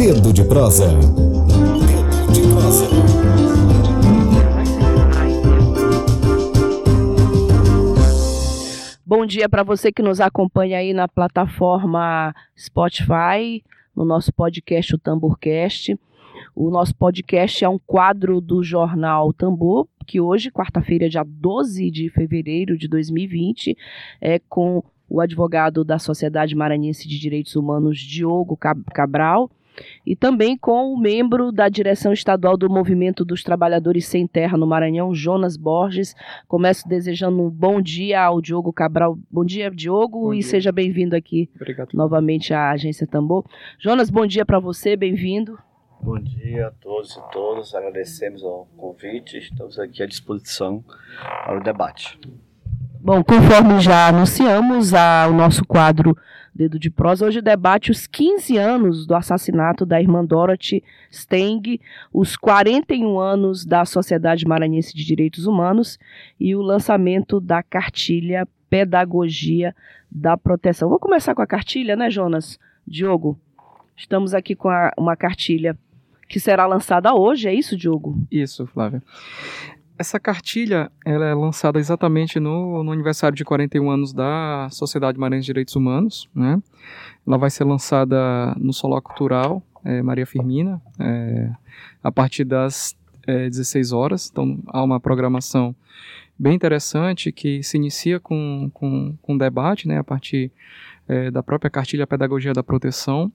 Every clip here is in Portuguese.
Dedo de prosa. De prosa. Bom dia para você que nos acompanha aí na plataforma Spotify, no nosso podcast, o Tamborcast. O nosso podcast é um quadro do jornal Tambor, que hoje, quarta-feira, dia 12 de fevereiro de 2020, é com o advogado da Sociedade Maranhense de Direitos Humanos, Diogo Cabral, e também com o membro da direção estadual do Movimento dos Trabalhadores Sem Terra no Maranhão, Jonas Borges. Começo desejando um bom dia ao Diogo Cabral. Bom dia, Diogo, bom e dia. seja bem-vindo aqui Obrigado. novamente à Agência Tambor. Jonas, bom dia para você, bem-vindo. Bom dia a todos e todas, agradecemos o convite, estamos aqui à disposição para o debate. Bom, conforme já anunciamos, a, o nosso quadro Dedo de Prosa hoje debate os 15 anos do assassinato da irmã Dorothy Steng, os 41 anos da Sociedade Maranhense de Direitos Humanos e o lançamento da cartilha Pedagogia da Proteção. Vou começar com a cartilha, né, Jonas? Diogo, estamos aqui com a, uma cartilha que será lançada hoje, é isso, Diogo? Isso, Flávia. Essa cartilha ela é lançada exatamente no, no, aniversário de 41 anos da Sociedade Maranhense de Direitos Humanos. Né? Ela vai ser lançada no Soló Cultural é, Maria Firmina, é, a partir das é, 16 horas. Então há uma programação bem interessante que se inicia com, com, com debate né, a partir é, da própria cartilha Pedagogia da Proteção,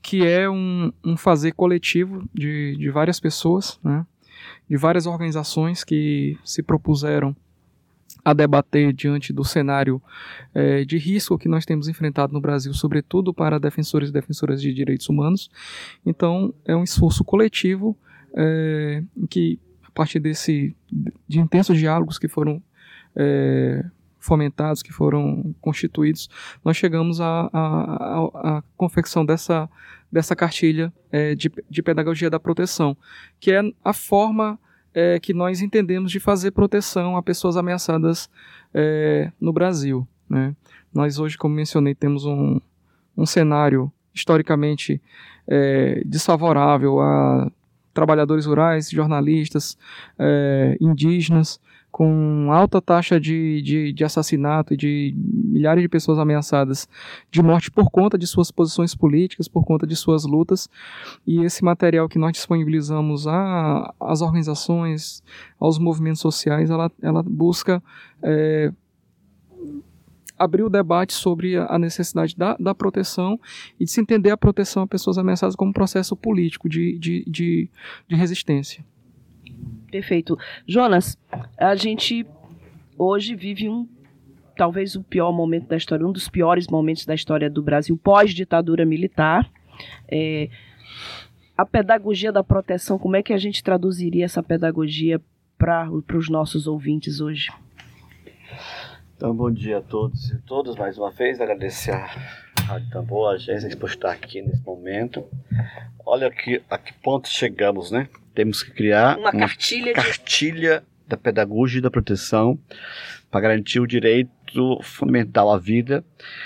que é um, um fazer coletivo de, de várias pessoas, né? De várias organizações que se propuseram a debater diante do cenário é, de risco que nós temos enfrentado no Brasil, sobretudo para defensores e defensoras de direitos humanos. Então, é um esforço coletivo é, que, a partir desse de intensos diálogos que foram é, fomentados, que foram constituídos, nós chegamos à, confecção dessa, dessa cartilha é, de, de pedagogia da proteção, que é a forma é, que nós entendemos de fazer proteção a pessoas ameaçadas é, no Brasil. Né? Nós hoje, como mencionei, temos um, um cenário historicamente é, desfavorável a trabalhadores rurais, jornalistas, é, indígenas, com alta taxa de, de, de, assassinato e de milhares de pessoas ameaçadas de morte por conta de suas posições políticas, por conta de suas lutas. E esse material que nós disponibilizamos às organizações, aos movimentos sociais, ela, ela busca é, abrir o debate sobre a necessidade da, da proteção e de se entender a proteção a pessoas ameaçadas como um processo político de, de, de, de resistência. Perfeito. Jonas, a gente hoje vive um talvez o pior momento da história, um dos piores momentos da história do Brasil pós-ditadura militar. É, a pedagogia da proteção, como é que a gente traduziria essa pedagogia para os nossos ouvintes hoje? Então, bom dia a todos e todas mais uma vez. Agradecer Rádio Tambor, a agência, por estar aqui nesse momento. Olha aqui, a que ponto chegamos, né? Temos que criar uma, uma cartilha, cartilha de... da pedagogia e da proteção para garantir o direito fundamental à vida,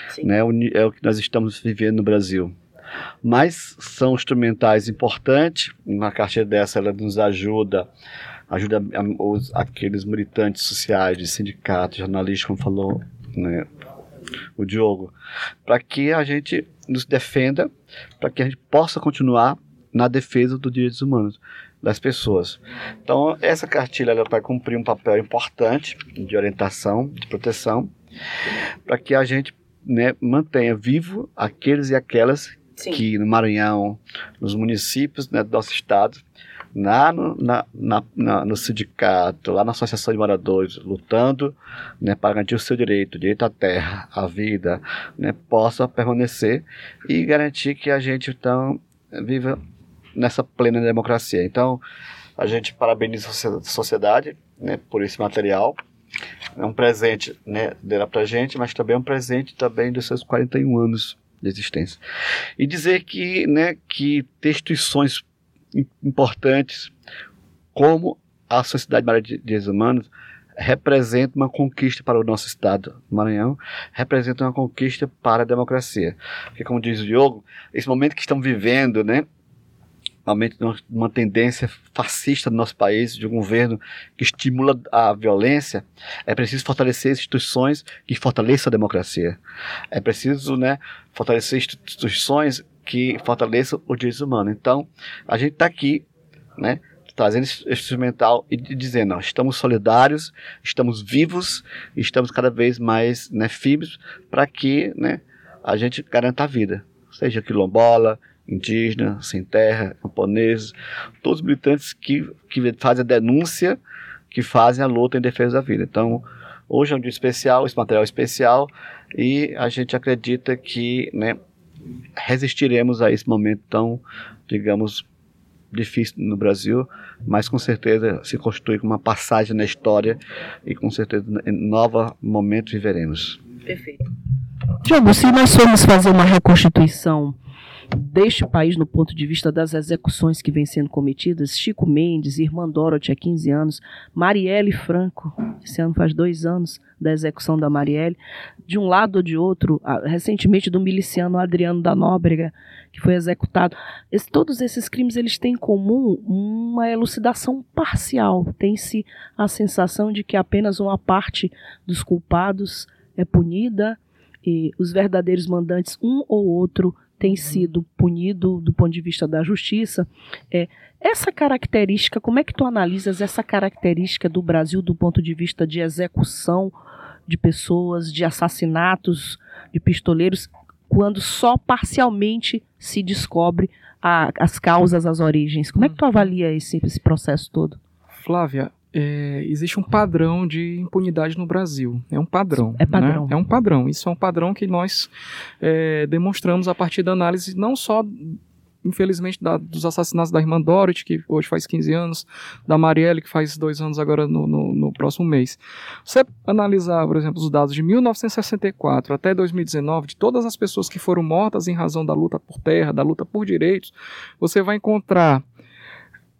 Sim. né? É o que nós estamos vivendo no Brasil. Mas são instrumentais importantes. Uma cartilha dessa ela nos ajuda ajuda os, aqueles militantes sociais de sindicatos, jornalistas, como falou né, o Diogo, para que a gente nos defenda, para que a gente possa continuar na defesa dos direitos humanos das pessoas. Então, essa cartilha ela vai cumprir um papel importante de orientação, de proteção, para que a gente né, mantenha vivo aqueles e aquelas Sim. que no Maranhão, nos municípios né, do nosso estado, na, na, na, no sindicato, lá na associação de moradores, lutando né, para garantir o seu direito, o direito à terra, à vida, né, possa permanecer e garantir que a gente então viva nessa plena democracia. Então, a gente parabeniza a sociedade né, por esse material. É um presente né, dela para a gente, mas também é um presente também dos seus 41 anos de existência. E dizer que, né, que instituições importantes como a Sociedade Maranhão de Direitos Humanos representa uma conquista para o nosso Estado do Maranhão, representa uma conquista para a democracia. Porque, como diz o Diogo, esse momento que estamos vivendo, né, realmente uma tendência fascista no nosso país, de um governo que estimula a violência, é preciso fortalecer instituições que fortaleçam a democracia. É preciso né, fortalecer instituições que fortaleçam o direito humano. Então, a gente está aqui, né, trazendo esse instrumental e dizendo, ó, estamos solidários, estamos vivos, estamos cada vez mais né, firmes para que né, a gente garanta a vida, seja quilombola, indígena, sem terra, camponeses, todos os militantes que, que fazem a denúncia, que fazem a luta em defesa da vida. Então, hoje é um dia especial, esse material é especial, e a gente acredita que né, resistiremos a esse momento tão, digamos, difícil no Brasil, mas com certeza se constitui como uma passagem na história e com certeza em novo momento viveremos. Perfeito. Diogo, se nós formos fazer uma reconstituição deste país no ponto de vista das execuções que vêm sendo cometidas, Chico Mendes, Irmã Dorothy há 15 anos, Marielle Franco, esse ano faz dois anos da execução da Marielle, de um lado ou de outro, recentemente do miliciano Adriano da Nóbrega, que foi executado. Esse, todos esses crimes eles têm em comum uma elucidação parcial. Tem-se a sensação de que apenas uma parte dos culpados é punida e os verdadeiros mandantes, um ou outro, tem sido punido do ponto de vista da justiça. É, essa característica, como é que tu analisas essa característica do Brasil do ponto de vista de execução de pessoas, de assassinatos de pistoleiros, quando só parcialmente se descobre a, as causas, as origens? Como é que tu uhum. avalia esse, esse processo todo? Flávia, é, existe um padrão de impunidade no Brasil. É um padrão. É padrão. Né? É um padrão. Isso é um padrão que nós é, demonstramos a partir da análise não só infelizmente, da, dos assassinatos da irmã Dorothy, que hoje faz 15 anos, da Marielle, que faz dois anos agora no, no, no, próximo mês. Você analisar, por exemplo, os dados de 1964 até 2019, de todas as pessoas que foram mortas em razão da luta por terra, da luta por direitos, você vai encontrar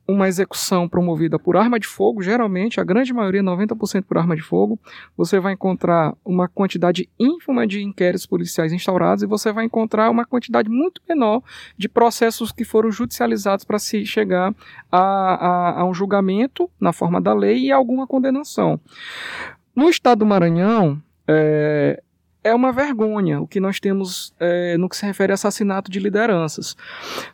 uma execução promovida por arma de fogo, geralmente, a grande maioria, 90% por arma de fogo, você vai encontrar uma quantidade ínfima de inquéritos policiais instaurados e você vai encontrar uma quantidade muito menor de processos que foram judicializados para se chegar a, a, a um julgamento na forma da lei e alguma condenação. No estado do Maranhão, é, é uma vergonha o que nós temos é, no que se refere a assassinato de lideranças.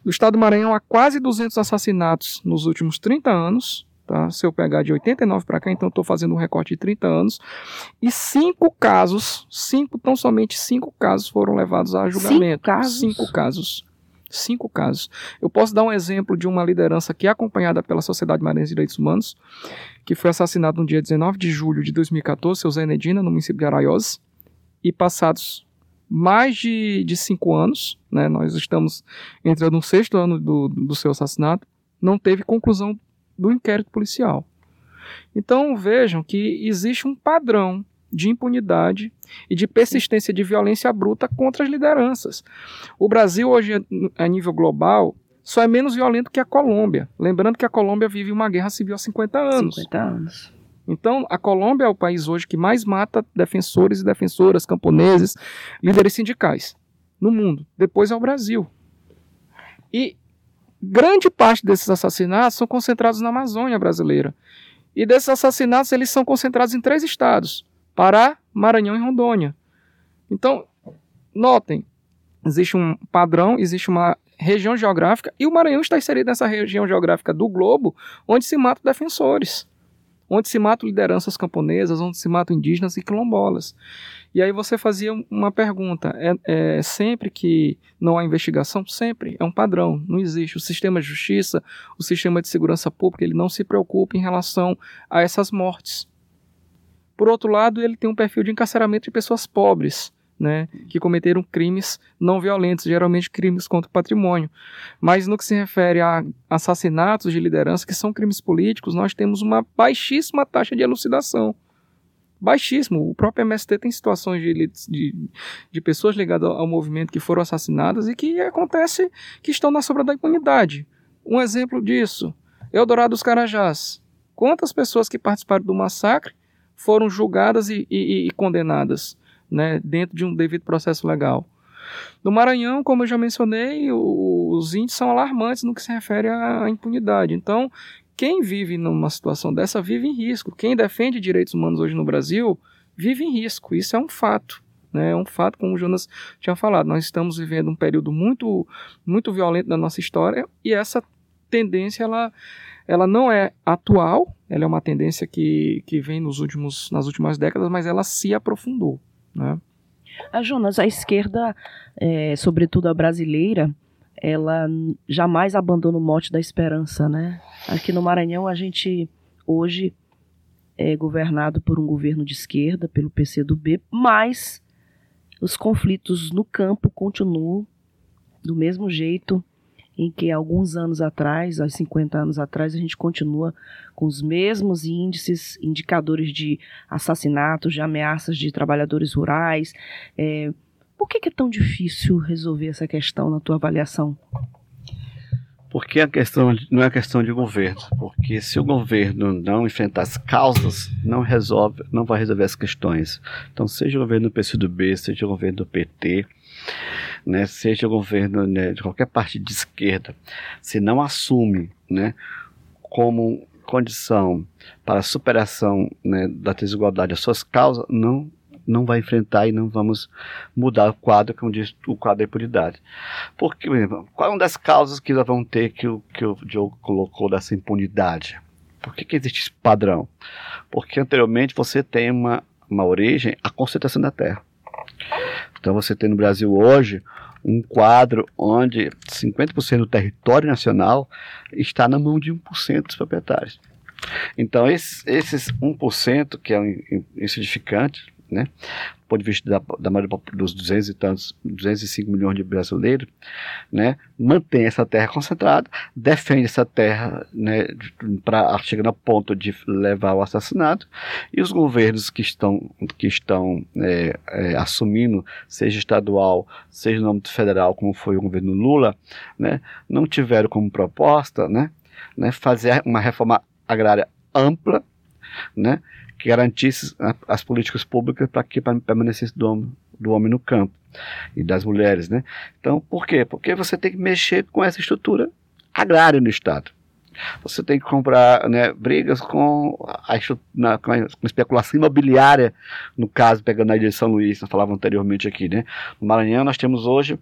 No estado do Maranhão há quase 200 assassinatos nos últimos 30 anos. Tá? Se eu pegar de 89 para cá, então estou fazendo um recorte de 30 anos. E cinco casos, cinco, tão somente cinco casos foram levados a julgamento. Cinco casos? Cinco casos. Cinco casos. Eu posso dar um exemplo de uma liderança que é acompanhada pela Sociedade Maranhense de Direitos Humanos, que foi assassinado no dia 19 de julho de 2014, seu Zé Nedina, no município de Araiose e passados mais de, de cinco anos, né, nós estamos entrando no sexto ano do, do seu assassinato, não teve conclusão do inquérito policial. Então vejam que existe um padrão de impunidade e de persistência de violência bruta contra as lideranças. O Brasil hoje, a nível global, só é menos violento que a Colômbia. Lembrando que a Colômbia vive uma guerra civil há 50 anos. 50 anos. Então, a Colômbia é o país hoje que mais mata defensores e defensoras, camponeses, líderes sindicais no mundo. Depois é o Brasil. E grande parte desses assassinatos são concentrados na Amazônia brasileira. E desses assassinatos, eles são concentrados em três estados: Pará, Maranhão e Rondônia. Então, notem, existe um padrão, existe uma região geográfica, e o Maranhão está inserido nessa região geográfica do globo, onde se matam defensores onde se matam lideranças camponesas, onde se matam indígenas e quilombolas. E aí você fazia uma pergunta: é, é, sempre que não há investigação? Sempre. É um padrão. Não existe. O sistema de justiça, o sistema de segurança pública, ele não se preocupa em relação a essas mortes. Por outro lado, ele tem um perfil de encarceramento de pessoas pobres né, que cometeram crimes não violentos, geralmente crimes contra o patrimônio. Mas no que se refere a assassinatos de liderança, que são crimes políticos, nós temos uma baixíssima taxa de elucidação. Baixíssimo. O próprio MST tem situações de, de, de pessoas ligadas ao movimento que foram assassinadas e que acontece que estão na sombra da impunidade. Um exemplo disso, Eldorado dos Carajás. Quantas pessoas que participaram do massacre foram julgadas e, e, e condenadas? Né, dentro de um devido processo legal. No Maranhão, como eu já mencionei, os índices são alarmantes no que se refere à impunidade. Então, quem vive numa situação dessa vive em risco. Quem defende direitos humanos hoje no Brasil vive em risco. Isso é um fato. Né? É um fato, como o Jonas tinha falado. Nós estamos vivendo um período muito, muito violento da nossa história e essa tendência ela, ela não é atual, ela é uma tendência que, que vem nos últimos, nas últimas décadas, mas ela se aprofundou. Né? A Jonas, a esquerda, é, sobretudo a brasileira, ela jamais abandona o mote da esperança, né? Aqui no Maranhão a gente hoje é governado por um governo de esquerda, pelo PCdoB, mas os conflitos no campo continuam do mesmo jeito em que alguns anos atrás, há 50 anos atrás, a gente continua com os mesmos índices, indicadores de assassinatos, de ameaças de trabalhadores rurais. É, por que, é tão difícil resolver essa questão na tua avaliação? Porque a questão não é questão de governo, porque se o governo não enfrentar as causas, não resolve, não vai resolver as questões. Então, seja o governo do PCdoB, seja o governo do PT, né, seja o governo né, de qualquer parte de esquerda, se não assume né, como condição para a superação né, da desigualdade as suas causas, não não vai enfrentar e não vamos mudar o quadro, como diz o quadro da impunidade. Porque, qual é uma das causas que nós vamos ter que o, que o Diogo colocou dessa impunidade? Por que, que existe esse padrão? Porque anteriormente você tem uma, uma origem, a concentração da terra. Então você tem no Brasil hoje um quadro onde 50% do território nacional está na mão de 1% dos proprietários. Então, esses, esses 1%, que é insignificante, né? Do ponto de vista da, da maioria dos 200 e tantos, 205 milhões de brasileiros, né? Mantém essa terra concentrada, defende essa terra, né? Para chegar ao ponto de levar ao assassinato, e os governos que estão, que estão é, é, assumindo, seja estadual, seja no âmbito federal, como foi o governo Lula, né? Não tiveram como proposta, né? né fazer uma reforma agrária ampla, né? que garantisse as políticas públicas para que permanecesse do homem, do homem no campo e das mulheres, né? Então, por quê? Porque você tem que mexer com essa estrutura agrária no Estado. Você tem que comprar né, brigas com a, na, com a especulação imobiliária, no caso, pegando a ilha de São Luís, nós falávamos anteriormente aqui. Né? No Maranhão, nós temos hoje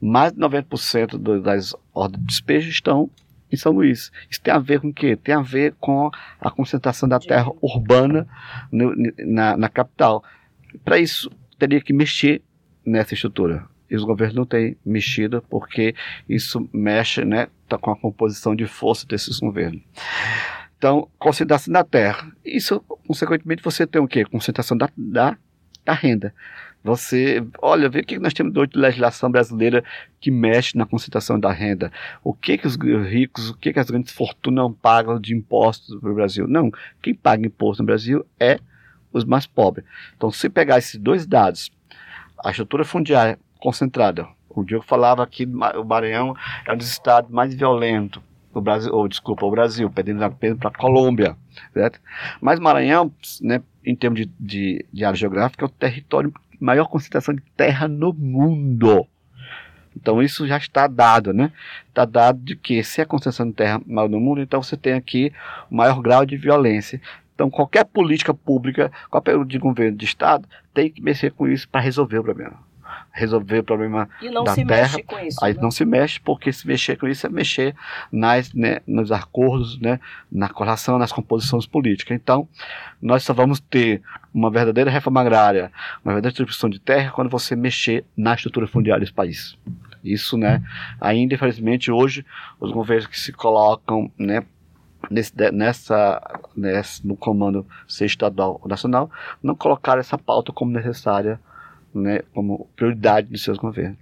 mais de 90% do, das ordens de despejo estão em São Luís. Isso tem a ver com o quê? Tem a ver com a concentração da terra urbana no, na, na capital. Para isso, teria que mexer nessa estrutura. E os governos não têm mexido porque isso mexe né, tá com a composição de força desses governos. Então, concentração da terra. Isso, consequentemente, você tem o quê? Concentração da, da, da renda. Você, olha, vê o que nós temos de legislação brasileira que mexe na concentração da renda. O que que os ricos, o que que as grandes fortunas pagam de impostos no Brasil? Não, quem paga imposto no Brasil é os mais pobres. Então, se pegar esses dois dados, a estrutura fundiária concentrada, o Diogo falava que o Maranhão é um dos estados mais violentos o Brasil, ou desculpa, o Brasil, perdendo para a Colômbia, certo? Mas Maranhão, né, em termos de, de, de área geográfica, é o território maior concentração de terra no mundo. Então isso já está dado, né? Está dado de que se a concentração de terra maior no mundo, então você tem aqui o maior grau de violência. Então qualquer política pública, qualquer de governo de estado, tem que mexer com isso para resolver o problema resolver o problema e não da se terra. Mexe com isso, aí né? não se mexe, porque se mexer com isso é mexer nas, né, nos acordos, né, na correlação, nas composições políticas. Então, nós só vamos ter uma verdadeira reforma agrária, uma verdadeira distribuição de terra quando você mexer na estrutura fundiária desse país. Isso, né, ainda infelizmente hoje os governos que se colocam, né, Nesse, nessa, nessa, no comando ser estadual ou nacional, não colocaram essa pauta como necessária né, como prioridade dos seus governos.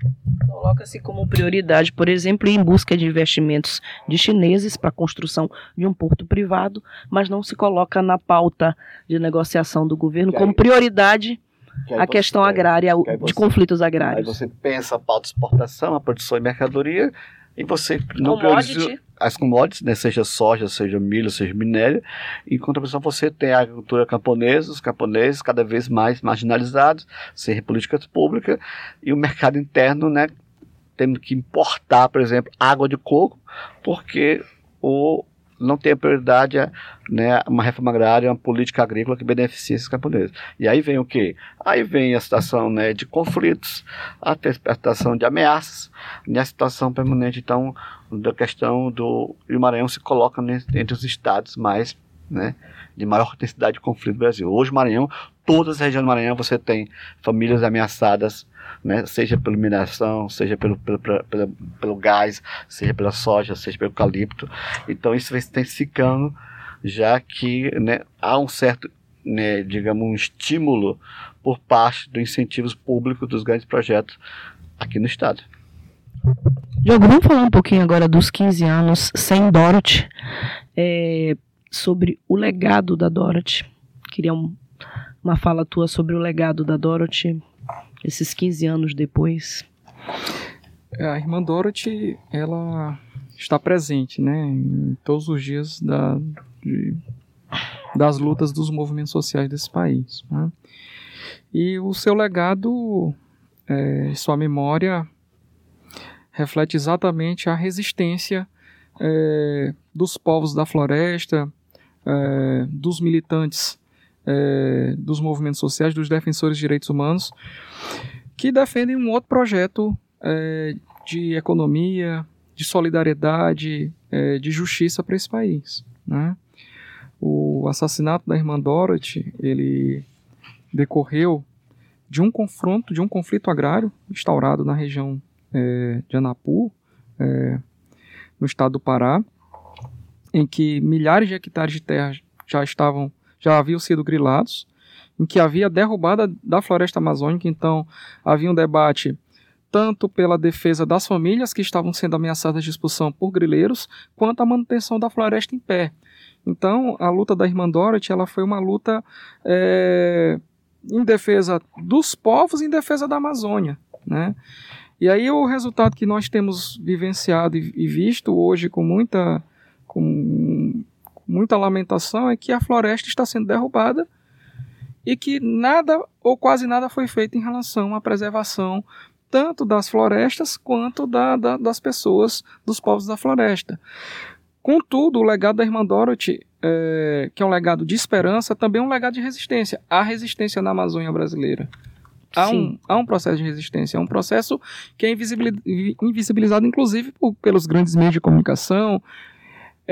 Coloca-se como prioridade, por exemplo, em busca de investimentos de chineses para a construção de um porto privado, mas não se coloca na pauta de negociação do governo como prioridade a questão agrária, de conflitos agrários. Aí você pensa a pauta de exportação, a produção e mercadoria, e você não prioriza as commodities, né, seja soja, seja milho, seja minério, em contraposição você tem a agricultura camponesa, os camponeses cada vez mais marginalizados, sem políticas públicas, e o mercado interno, né, tendo que importar, por exemplo, água de coco, porque o não tem prioridade né, uma reforma agrária, uma política agrícola que beneficie esses camponeses. E aí vem o quê? Aí vem a situação né, de conflitos, a situação de ameaças, e a situação permanente, então, da questão do e o Maranhão se coloca ne- entre os estados mais né, de maior intensidade de conflito do Brasil. Hoje, Maranhão, todas as regiões do Maranhão, você tem famílias ameaçadas, né, seja pela mineração, seja pelo, pelo, pelo, pelo- gás, seja pela soja, seja pelo eucalipto. Então, isso vem se intensificando, já que né, há um certo, né, digamos, um estímulo por parte dos incentivos públicos dos grandes projetos aqui no estado. Diogo, vamos falar um pouquinho agora dos 15 anos sem Dorothy, é, sobre o legado da Dorothy. Queria um- uma fala tua sobre o legado da Dorothy, esses 15 anos depois. É, A irmã Dorothy, ela está presente, né, em todos os dias da, de- das lutas dos movimentos sociais desse país. né. E o seu legado, é, sua memória, reflete exatamente a resistência é, dos povos da floresta, é, dos militantes é, dos movimentos sociais, dos defensores de direitos humanos, que defendem um outro projeto é, de economia, de solidariedade, é, de justiça para esse país. né? O assassinato da irmã Dorothy, ele decorreu de um confronto, de um conflito agrário instaurado na região é, de Anapu, é, no estado do Pará, em que milhares de hectares de terra já estavam, já haviam sido grilados, em que havia derrubada da floresta amazônica, então havia um debate tanto pela defesa das famílias que estavam sendo ameaçadas de expulsão por grileiros, quanto a manutenção da floresta em pé. Então, a luta da irmã Dorothy, ela foi uma luta é, em defesa dos povos e em defesa da Amazônia, né? E aí o resultado que nós temos vivenciado e, e visto hoje com muita, com muita lamentação é que a floresta está sendo derrubada e que nada ou quase nada foi feito em relação à preservação tanto das florestas quanto da, da, das pessoas, dos povos da floresta. Contudo, o legado da irmã Dorothy, é, que é um legado de esperança, também é um legado de resistência. Há resistência na Amazônia brasileira. Há um, há um processo de resistência, é um processo que é invisibil- invisibilizado, inclusive, por- pelos grandes meios de comunicação,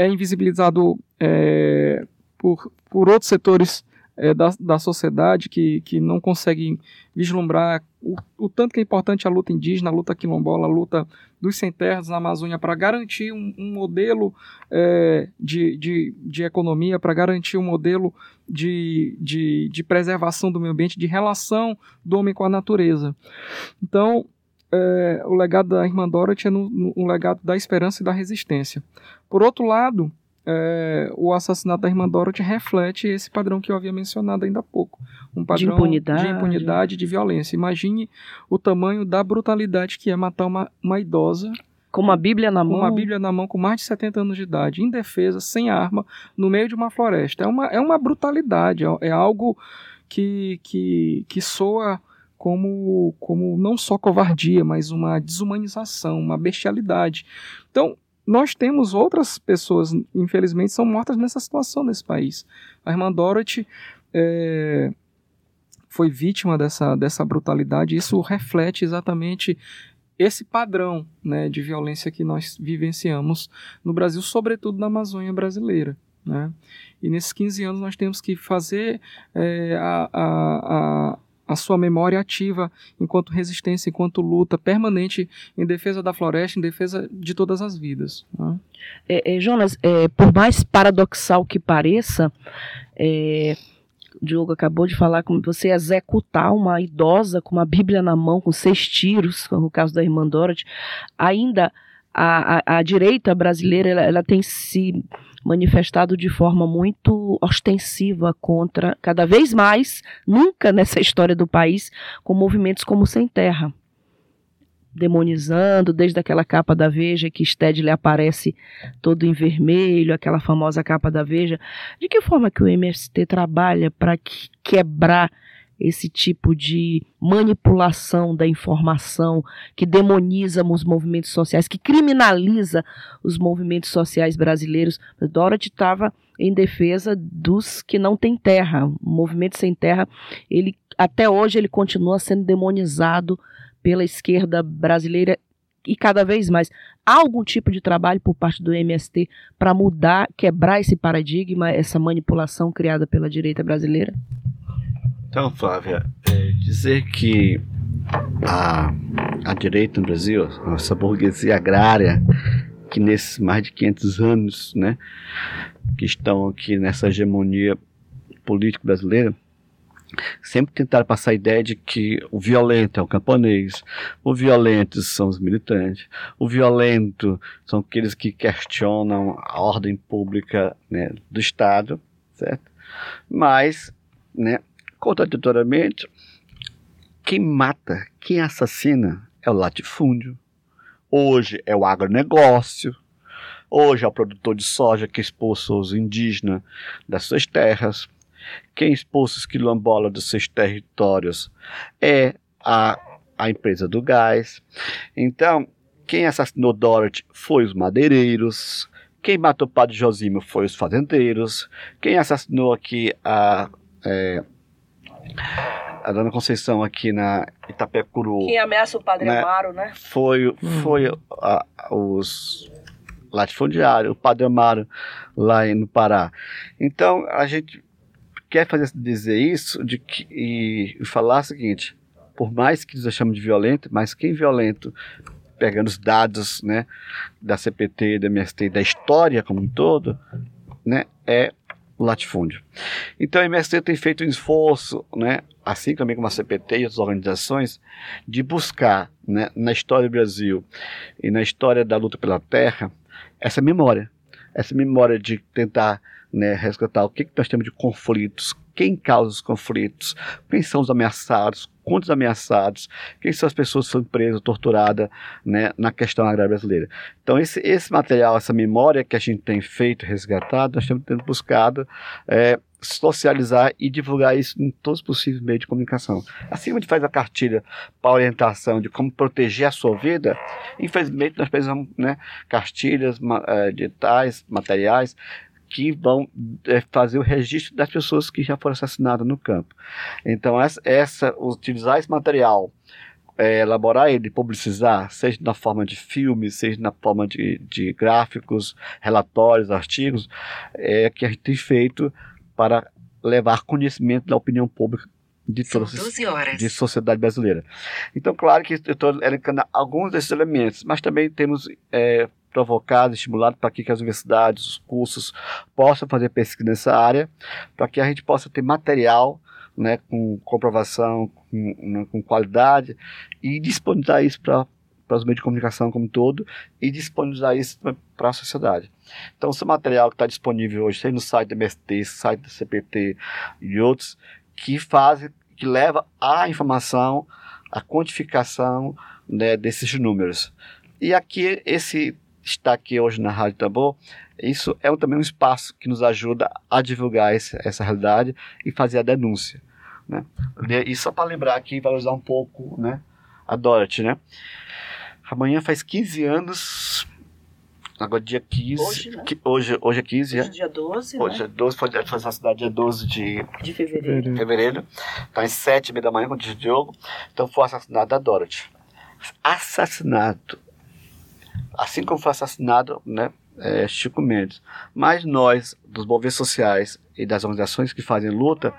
é invisibilizado é, por, por outros setores é, da, da sociedade que, que não conseguem vislumbrar o, o tanto que é importante a luta indígena, a luta quilombola, a luta dos sem terras na Amazônia para garantir um, um modelo é, de, de, de economia, para garantir um modelo de, de, de preservação do meio ambiente, de relação do homem com a natureza. Então, é, o legado da irmã Dorothy é no, no- um legado da esperança e da resistência. Por outro lado, é, o assassinato da irmã Dorothy reflete esse padrão que eu havia mencionado ainda há pouco. Um padrão impunidade. de, impunidade, de violência. Imagine o tamanho da brutalidade que é matar uma, uma idosa Com uma Bíblia na com mão. uma Bíblia na mão com mais de 70 anos de idade, indefesa, sem arma, no meio de uma floresta. É uma, é uma brutalidade, é, é algo que, que, que soa como, como não só covardia, mas uma desumanização, uma bestialidade. Então, nós temos outras pessoas, infelizmente, são mortas nessa situação nesse país. A irmã Dorothy é, foi vítima dessa, dessa brutalidade, isso reflete exatamente esse padrão né, de violência que nós vivenciamos no Brasil, sobretudo na Amazônia brasileira. Né? E nesses 15 anos nós temos que fazer é, a, a, a, a sua memória ativa enquanto resistência, enquanto luta permanente em defesa da floresta, em defesa de todas as vidas. Né? É, é, Jonas, é, por mais paradoxal que pareça, é, Diogo acabou de falar como você executar uma idosa com uma Bíblia na mão, com seis tiros, como o caso da irmã Dorothy, ainda a, a, a direita brasileira ela, ela tem se manifestado de forma muito ostensiva contra, cada vez mais, nunca nessa história do país, com movimentos como Sem Terra. demonizando, desde aquela capa da Veja que Stedley aparece todo em vermelho, aquela famosa capa da Veja. De que forma que o MST trabalha para quebrar esse tipo de manipulação da informação que demoniza os movimentos sociais, que criminaliza os movimentos sociais brasileiros. Dorothy estava em defesa dos que não têm terra. O movimento sem terra, ele até hoje ele continua sendo demonizado pela esquerda brasileira e cada vez mais. Há algum tipo de trabalho por parte do MST para mudar, quebrar esse paradigma, essa manipulação criada pela direita brasileira? Então, Flávia, é dizer que a, a direita no Brasil, essa burguesia agrária, que nesses mais de 500 anos, né, que estão aqui nessa hegemonia política brasileira, sempre tentaram passar a ideia de que o violento é o camponês, o violento são os militantes, o violento são aqueles que questionam a ordem pública né, do Estado, certo? Mas, né, contraditoriamente, quem mata, quem assassina é o latifúndio. Hoje é o agronegócio. Hoje é o produtor de soja que expulsa os indígenas das suas terras quem expulsa os quilombolas dos seus territórios é a, a empresa do gás. Então, quem assassinou Dorothy foi os madeireiros. Quem matou o padre Josimo foi os fazendeiros. Quem assassinou aqui a, é, a Dona Conceição aqui na Itapecuru. Quem ameaça o Padre né, Amaro, né? Foi, hum. foi a, os latifundiários, o Padre Amaro lá no Pará. Então, a gente quer fazer dizer isso de que, e, falar o seguinte: por mais que nos chamemos de violento, mas quem violento, pegando os dados né, da CPT, da MST, da história como um todo, né, é latifúndio. Então a MST tem feito um esforço, né, assim também como a CPT e outras organizações, de buscar né, na história do Brasil e na história da luta pela terra essa memória. Essa memória de tentar né, resgatar o que, que nós temos de conflitos, quem causa os conflitos, quem são os ameaçados, quantos ameaçados, quem são as pessoas que são presas, torturadas né, na questão agrária brasileira. Então, esse, esse material, essa memória que a gente tem feito, resgatado, nós temos tendo buscado é, socializar e divulgar isso em todos os possíveis meios de comunicação. Assim como a gente faz a cartilha para orientação de como proteger a sua vida, infelizmente nós precisamos né, cartilhas, ma, é, materiais que vão é, fazer o registro das pessoas que já foram assassinadas no campo. Então, essa, essa utilizar esse material, é, elaborar ele, publicizar, seja na forma de filme, seja na forma de, de gráficos, relatórios, artigos, é que a gente tem feito para levar conhecimento da opinião pública de toda de sociedade brasileira. Então, claro que eu estou elencando alguns desses elementos, mas também temos é, provocado, estimulado para que, as universidades, os cursos possam fazer pesquisa nessa área, para que a gente possa ter material né, com comprovação, com, né, com qualidade e disponibilizar isso para para os meios de comunicação como um todo e disponibilizar isso para a sociedade. Então, esse material que está disponível hoje, seja no site do MST, site do CPT e outros, que fazem, que leva a informação, a quantificação né, desses números. E aqui, esse estar aqui hoje na Rádio Tambor, isso é também um espaço que nos ajuda a divulgar esse, essa realidade e fazer a denúncia. Né? E só para lembrar aqui, valorizar um pouco né, a Dorothy. Né? Amanhã faz 15 anos, agora dia 15. Hoje, né? que, hoje, hoje é 15, hoje é dia 12. Hoje né? é 12, foi, foi assassinado dia 12 de, de fevereiro. fevereiro. Então, às 7 da manhã, quando diz o Diogo. Então, foi assassinado a Dorothy. Assassinato assim como foi assassinado né, é, Chico Mendes. Mas nós, dos movimentos sociais e das organizações que fazem luta,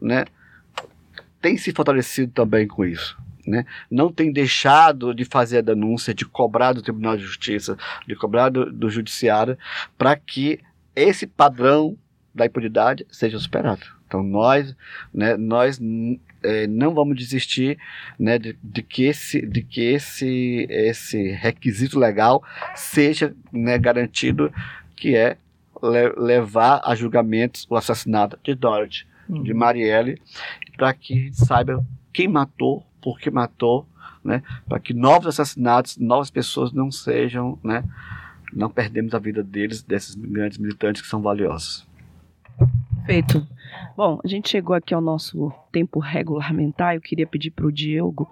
né, tem se fortalecido também com isso. Né? Não tem deixado de fazer a denúncia, de cobrar do Tribunal de Justiça, de cobrar do, do Judiciário, para que esse padrão da impunidade seja superado. Então nós, né, nós é, não vamos desistir né, de, de, que, esse, de que esse, esse requisito legal seja né, garantido, que é le, levar a julgamentos o assassinato de Dorothy, uhum. de Marielle, para que saiba quem matou, por que matou né, para que novos assassinatos, novas pessoas não sejam, né, não perdemos a vida deles, desses grandes militantes que são valiosos. Perfeito. Bom, a gente chegou aqui ao nosso tempo regulamentar. Eu queria pedir para o Diego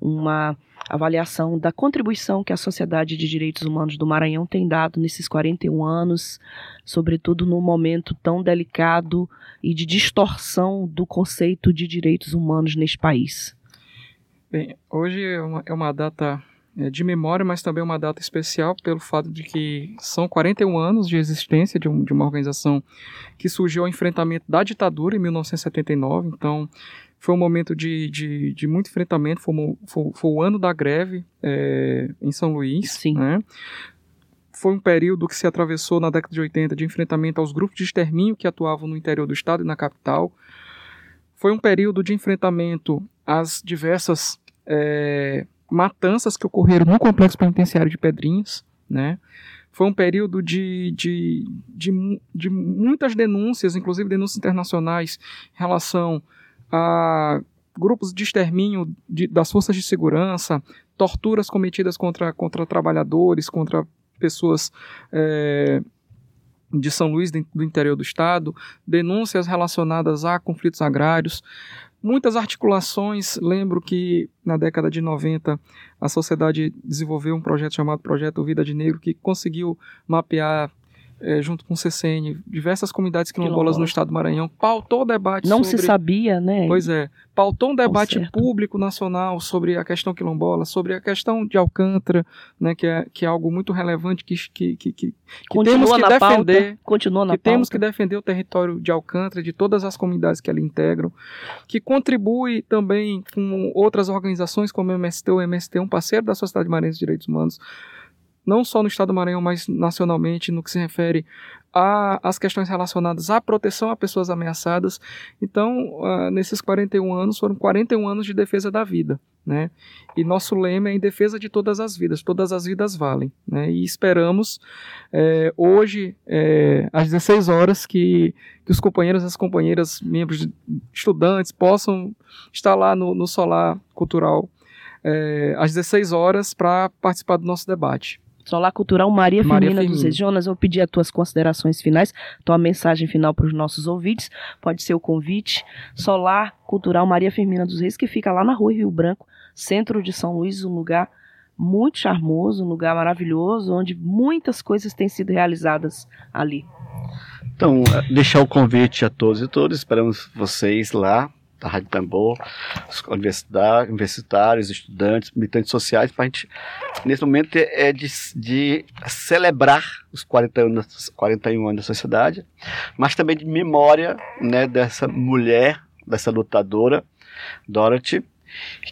uma avaliação da contribuição que a Sociedade de Direitos Humanos do Maranhão tem dado nesses 41 anos, sobretudo num momento tão delicado e de distorção do conceito de direitos humanos neste país. Bem, hoje é uma, é uma data é, de memória, mas também uma data especial pelo fato de que são 41 anos de existência de, um, de uma organização que surgiu ao enfrentamento da ditadura em 1979. Então, foi um momento de, de, de muito enfrentamento, foi, foi, foi, o ano da greve é, em São Luís. Sim. Né? Foi um período que se atravessou na década de 80 de enfrentamento aos grupos de extermínio que atuavam no interior do estado e na capital. Foi um período de enfrentamento às diversas é, matanças que ocorreram no complexo penitenciário de Pedrinhas. Né? Foi um período de, de, de, de muitas denúncias, inclusive denúncias internacionais, em relação a grupos de extermínio de, das forças de segurança, torturas cometidas contra, contra trabalhadores, contra pessoas é, de São Luís, do interior do estado, denúncias relacionadas a conflitos agrários, muitas articulações. Lembro que na década de 90 a sociedade desenvolveu um projeto chamado Projeto Vida de Negro que conseguiu mapear é, junto com o CCN, diversas comunidades quilombolas no estado do Maranhão, pautou o debate Não sobre... se sabia, né? Pois é, pautou um debate público nacional sobre a questão quilombola, sobre a questão de Alcântara, né, que, é, que é algo muito relevante que, que, que, que, que temos que defender, pauta, continua na que pauta. temos que defender o território de Alcântara, de todas as comunidades que ali integram, que contribui também com outras organizações como o MST, o MST é um parceiro da Sociedade Maranhense de Direitos Humanos, não só no estado do Maranhão, mas nacionalmente, no que se refere às questões relacionadas à proteção a pessoas ameaçadas. Então, uh, nesses 41 anos, foram 41 anos de defesa da vida. Né? E nosso lema é em defesa de todas as vidas, todas as vidas valem. Né? E esperamos é, hoje, é, às 16 horas, que, que os companheiros e as companheiras, membros, estudantes, possam estar lá no, no Solar Cultural é, às 16 horas para participar do nosso debate. Solar Cultural Maria, Maria Firmina, Firmina dos Reis. Jonas, eu vou pedir as tuas considerações finais, tua mensagem final para os nossos ouvintes, pode ser o convite. Solar Cultural Maria Firmina dos Reis, que fica lá na rua Rio Branco, centro de São Luís, um lugar muito charmoso, um lugar maravilhoso, onde muitas coisas têm sido realizadas ali. Então, deixar o convite a todos e todas, esperamos vocês lá da Rádio Tambor, universitários, estudantes, militantes sociais, para a gente, nesse momento, é de, de celebrar os 40 anos, 41 anos da sociedade, mas também de memória né, dessa mulher, dessa lutadora, Dorothy,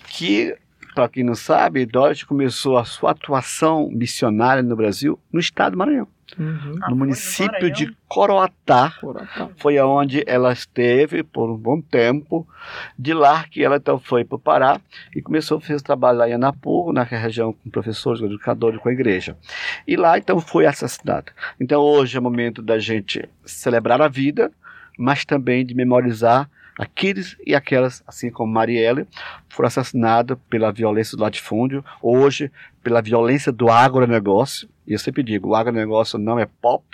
que, para quem não sabe, Dorothy começou a sua atuação missionária no Brasil no estado do Maranhão. Uhum. no município de Coroatá, Coroatá, foi aonde ela esteve por um bom tempo. De lá que ela então foi para o Pará e começou a fazer trabalho lá em Anapu, na região com professores, com educadores, com a igreja. E lá então foi assassinada. Então hoje é o momento da gente celebrar a vida, mas também de memorizar aqueles e aquelas, assim como Marielle, foram assassinados pela violência do latifúndio, hoje pela violência do agronegócio. E eu sempre digo, o agronegócio não é pop,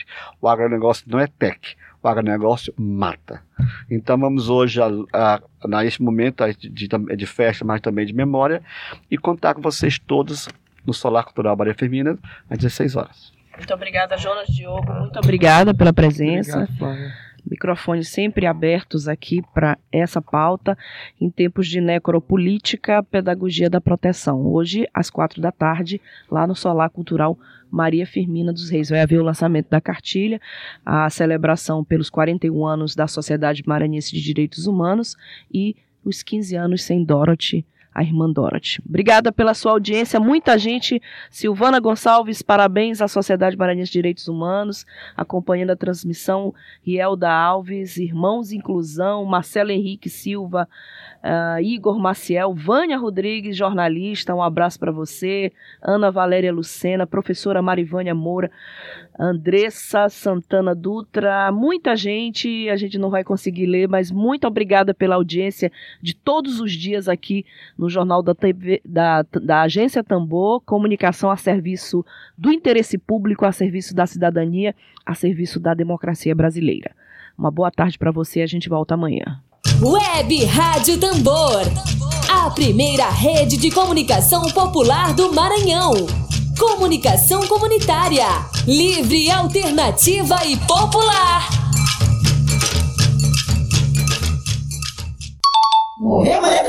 o agronegócio não é tech, o agronegócio mata. Então vamos hoje, a, a, a neste momento de, de, de festa, mas também de memória, e contar com vocês todos no Solar Cultural Maria Firmina, às 16 horas. Muito obrigada, Jonas Diogo. Muito obrigada pela presença. Obrigado, microfones sempre abertos aqui para essa pauta em tempos de necropolítica, pedagogia da proteção. Hoje, às quatro da tarde, lá no Solar Cultural Maria Firmina dos Reis. Vai haver o lançamento da cartilha, a celebração pelos 41 anos da Sociedade Maranhense de Direitos Humanos e os 15 anos sem Dorothy a irmã Dorothy. Obrigada pela sua audiência, muita gente. Silvana Gonçalves, parabéns à Sociedade Maranhense de Direitos Humanos, acompanhando a transmissão. Rielda Alves, Irmãos Inclusão, Marcelo Henrique Silva, uh, Igor Maciel, Vânia Rodrigues, jornalista, um abraço para você. Ana Valéria Lucena, professora Marivânia Moura, Andressa Santana Dutra, muita gente, a gente não vai conseguir ler, mas muito obrigada pela audiência de todos os dias aqui no Jornal da, TV, da, da Agência Tambor, comunicação a serviço do interesse público, a serviço da cidadania, a serviço da democracia brasileira. Uma boa tarde para você, a gente volta amanhã. Web Rádio Tambor, a primeira rede de comunicação popular do Maranhão. Comunicação comunitária, livre, alternativa e popular. Morreu, Maria é